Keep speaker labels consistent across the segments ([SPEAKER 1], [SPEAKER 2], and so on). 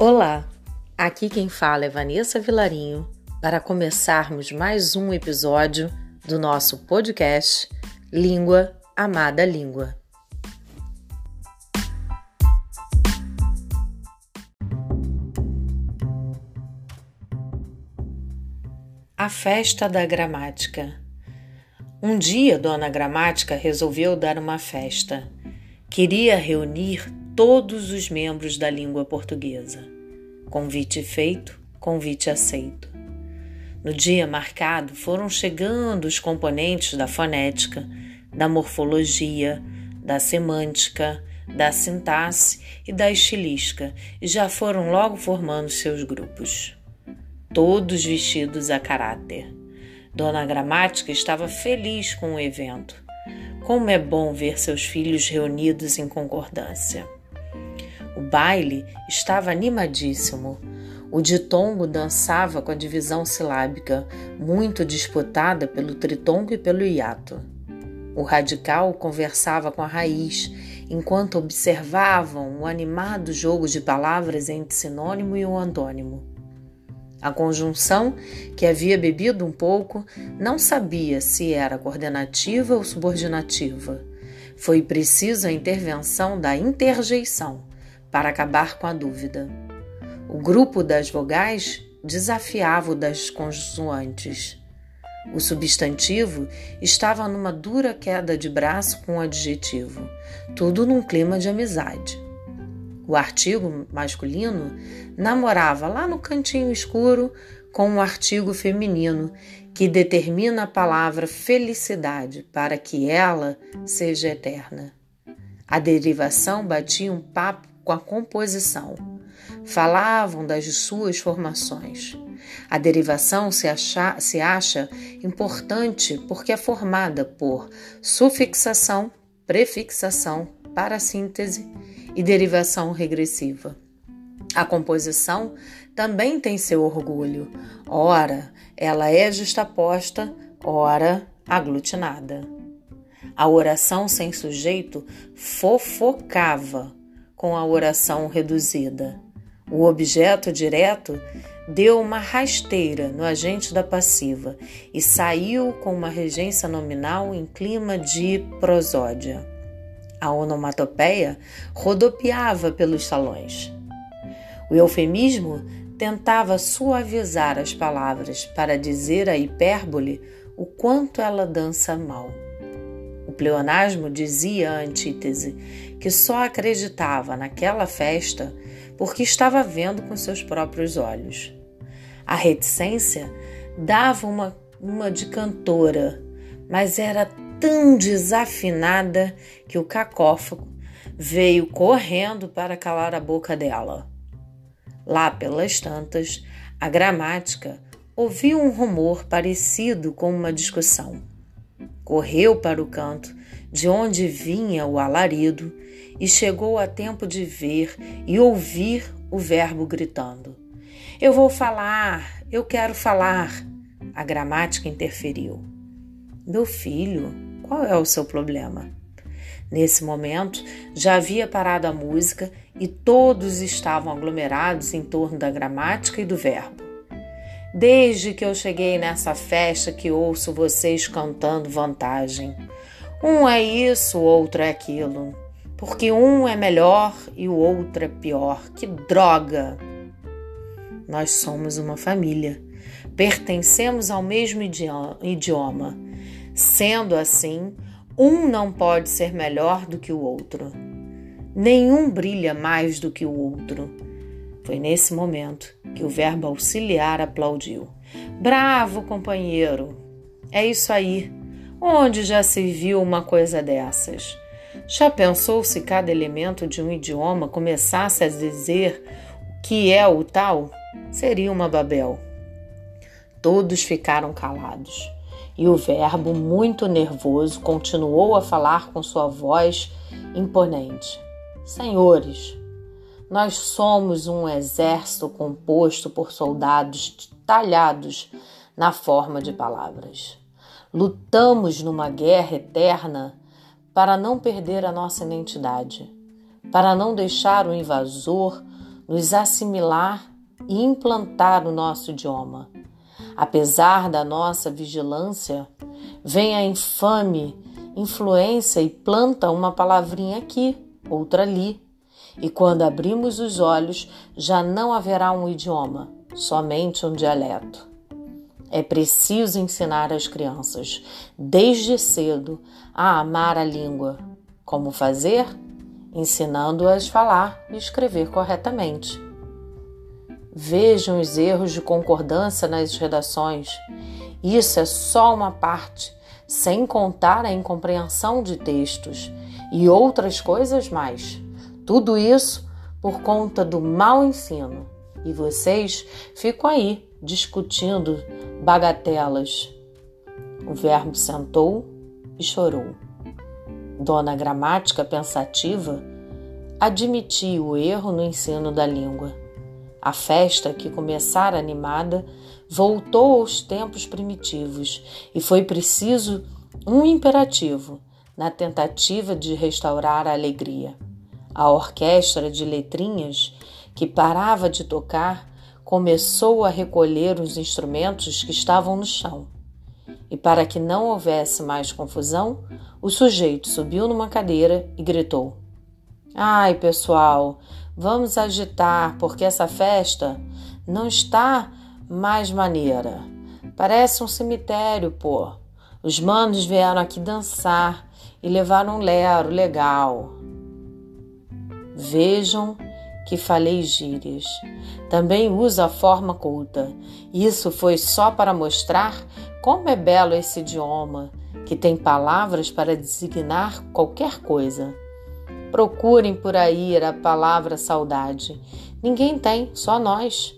[SPEAKER 1] Olá, aqui quem fala é Vanessa Vilarinho para começarmos mais um episódio do nosso podcast Língua Amada Língua. A festa da gramática. Um dia, Dona Gramática resolveu dar uma festa. Queria reunir todos os membros da língua portuguesa. Convite feito, convite aceito. No dia marcado foram chegando os componentes da fonética, da morfologia, da semântica, da sintaxe e da estilística e já foram logo formando seus grupos. Todos vestidos a caráter. Dona Gramática estava feliz com o evento. Como é bom ver seus filhos reunidos em concordância. O baile estava animadíssimo. O ditongo dançava com a divisão silábica, muito disputada pelo tritongo e pelo hiato. O radical conversava com a raiz, enquanto observavam o animado jogo de palavras entre sinônimo e o antônimo. A conjunção, que havia bebido um pouco, não sabia se era coordenativa ou subordinativa. Foi preciso a intervenção da interjeição para acabar com a dúvida. O grupo das vogais desafiava o das consoantes. O substantivo estava numa dura queda de braço com o adjetivo, tudo num clima de amizade. O artigo masculino namorava lá no cantinho escuro com o artigo feminino, que determina a palavra felicidade para que ela seja eterna. A derivação batia um papo com a composição. Falavam das suas formações. A derivação se, acha, se acha importante porque é formada por sufixação, prefixação, parassíntese e derivação regressiva. A composição também tem seu orgulho. Ora, ela é justaposta, ora, aglutinada. A oração sem sujeito fofocava, com a oração reduzida. O objeto direto deu uma rasteira no agente da passiva e saiu com uma regência nominal em clima de prosódia. A onomatopeia rodopiava pelos salões. O eufemismo tentava suavizar as palavras para dizer a hipérbole o quanto ela dança mal. Pleonasmo dizia a antítese que só acreditava naquela festa porque estava vendo com seus próprios olhos. A reticência dava uma, uma de cantora, mas era tão desafinada que o cacófago veio correndo para calar a boca dela. Lá pelas tantas, a gramática ouviu um rumor parecido com uma discussão. Correu para o canto de onde vinha o alarido e chegou a tempo de ver e ouvir o verbo gritando: Eu vou falar, eu quero falar. A gramática interferiu. Meu filho, qual é o seu problema? Nesse momento, já havia parado a música e todos estavam aglomerados em torno da gramática e do verbo. Desde que eu cheguei nessa festa que ouço vocês cantando vantagem. Um é isso, o outro é aquilo. Porque um é melhor e o outro é pior. Que droga! Nós somos uma família. Pertencemos ao mesmo idioma. Sendo assim, um não pode ser melhor do que o outro. Nenhum brilha mais do que o outro. Foi nesse momento que o verbo auxiliar aplaudiu. Bravo, companheiro! É isso aí. Onde já se viu uma coisa dessas? Já pensou se cada elemento de um idioma começasse a dizer o que é o tal? Seria uma Babel. Todos ficaram calados. E o verbo, muito nervoso, continuou a falar com sua voz imponente: Senhores, nós somos um exército composto por soldados talhados na forma de palavras. Lutamos numa guerra eterna para não perder a nossa identidade, para não deixar o invasor nos assimilar e implantar o nosso idioma. Apesar da nossa vigilância, vem a infame influência e planta uma palavrinha aqui, outra ali. E quando abrimos os olhos, já não haverá um idioma, somente um dialeto. É preciso ensinar as crianças, desde cedo, a amar a língua. Como fazer? Ensinando-as a falar e escrever corretamente. Vejam os erros de concordância nas redações. Isso é só uma parte sem contar a incompreensão de textos e outras coisas mais. Tudo isso por conta do mau ensino. E vocês ficam aí discutindo bagatelas. O verbo sentou e chorou. Dona Gramática, pensativa, admitia o erro no ensino da língua. A festa, que começara animada, voltou aos tempos primitivos e foi preciso um imperativo na tentativa de restaurar a alegria. A orquestra de letrinhas, que parava de tocar, começou a recolher os instrumentos que estavam no chão. E para que não houvesse mais confusão, o sujeito subiu numa cadeira e gritou: Ai, pessoal, vamos agitar, porque essa festa não está mais maneira. Parece um cemitério, pô. Os manos vieram aqui dançar e levaram um lero legal. Vejam que falei gírias. Também uso a forma culta. Isso foi só para mostrar como é belo esse idioma, que tem palavras para designar qualquer coisa. Procurem por aí a palavra saudade. Ninguém tem, só nós.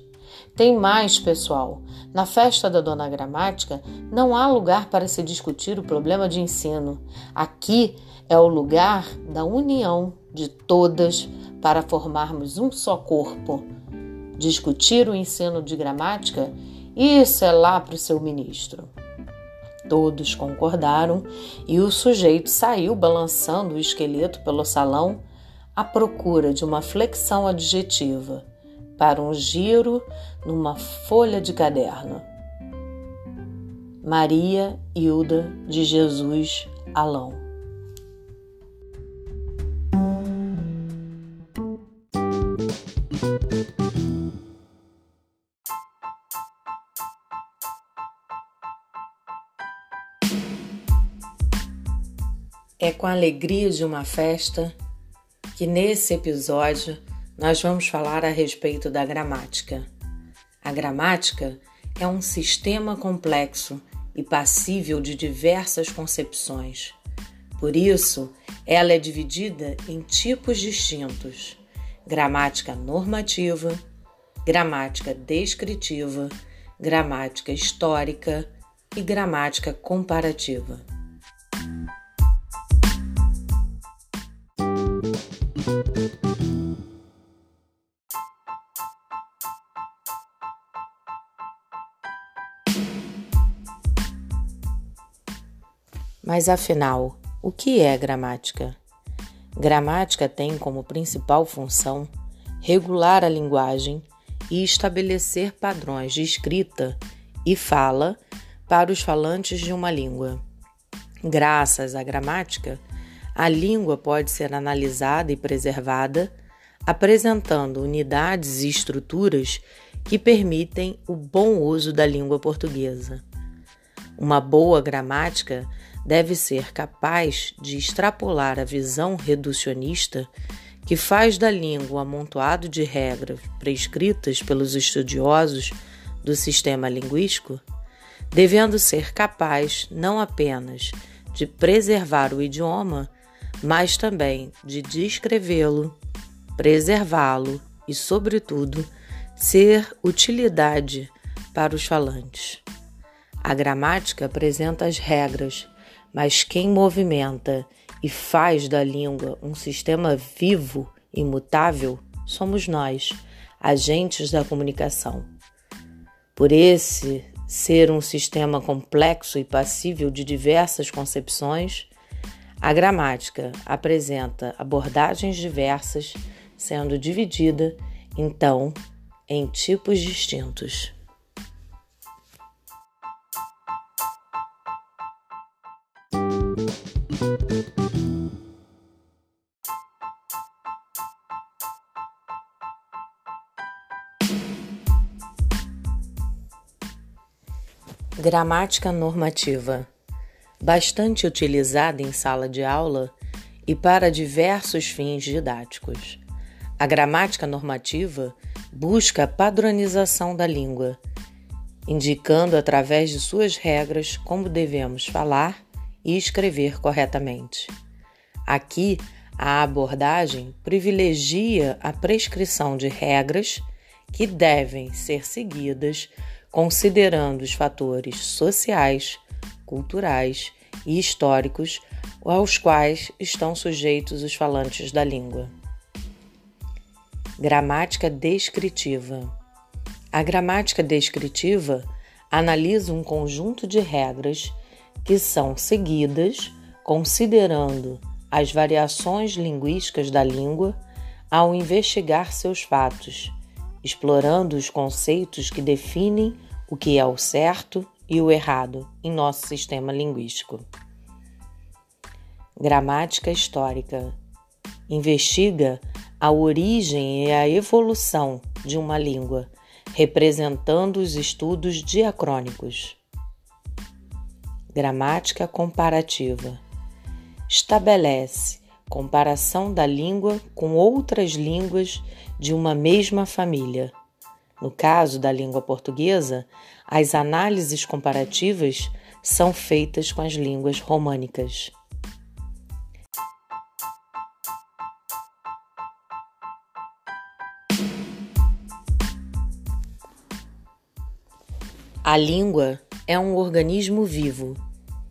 [SPEAKER 1] Tem mais, pessoal. Na festa da Dona Gramática não há lugar para se discutir o problema de ensino. Aqui é o lugar da união de todas para formarmos um só corpo. Discutir o ensino de gramática, isso é lá para o seu ministro. Todos concordaram e o sujeito saiu balançando o esqueleto pelo salão à procura de uma flexão adjetiva para um giro numa folha de caderno. Maria Hilda de Jesus Alão. É com a alegria de uma festa que nesse episódio nós vamos falar a respeito da gramática. A gramática é um sistema complexo e passível de diversas concepções. Por isso, ela é dividida em tipos distintos: gramática normativa, gramática descritiva, gramática histórica e gramática comparativa. Mas afinal, o que é gramática? Gramática tem como principal função regular a linguagem e estabelecer padrões de escrita e fala para os falantes de uma língua. Graças à gramática, a língua pode ser analisada e preservada, apresentando unidades e estruturas que permitem o bom uso da língua portuguesa. Uma boa gramática deve ser capaz de extrapolar a visão reducionista que faz da língua um amontoado de regras prescritas pelos estudiosos do sistema linguístico, devendo ser capaz não apenas de preservar o idioma, mas também de descrevê-lo, preservá-lo e, sobretudo, ser utilidade para os falantes. A gramática apresenta as regras mas quem movimenta e faz da língua um sistema vivo, imutável, somos nós, agentes da comunicação. Por esse ser um sistema complexo e passível de diversas concepções, a gramática apresenta abordagens diversas, sendo dividida então em tipos distintos. Gramática normativa. Bastante utilizada em sala de aula e para diversos fins didáticos. A gramática normativa busca a padronização da língua, indicando através de suas regras como devemos falar e escrever corretamente. Aqui, a abordagem privilegia a prescrição de regras que devem ser seguidas considerando os fatores sociais, culturais e históricos aos quais estão sujeitos os falantes da língua. Gramática descritiva. A gramática descritiva analisa um conjunto de regras que são seguidas considerando as variações linguísticas da língua ao investigar seus fatos explorando os conceitos que definem o que é o certo e o errado em nosso sistema linguístico. Gramática histórica investiga a origem e a evolução de uma língua, representando os estudos diacrônicos. Gramática comparativa estabelece comparação da língua com outras línguas de uma mesma família. No caso da língua portuguesa, as análises comparativas são feitas com as línguas românicas. A língua é um organismo vivo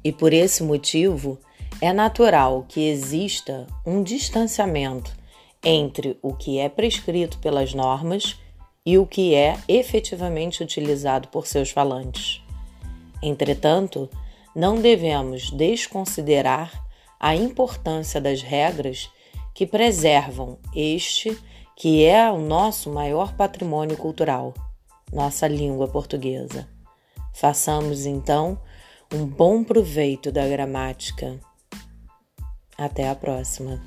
[SPEAKER 1] e, por esse motivo, é natural que exista um distanciamento entre o que é prescrito pelas normas e o que é efetivamente utilizado por seus falantes. Entretanto, não devemos desconsiderar a importância das regras que preservam este que é o nosso maior patrimônio cultural, nossa língua portuguesa. Façamos então um bom proveito da gramática até a próxima!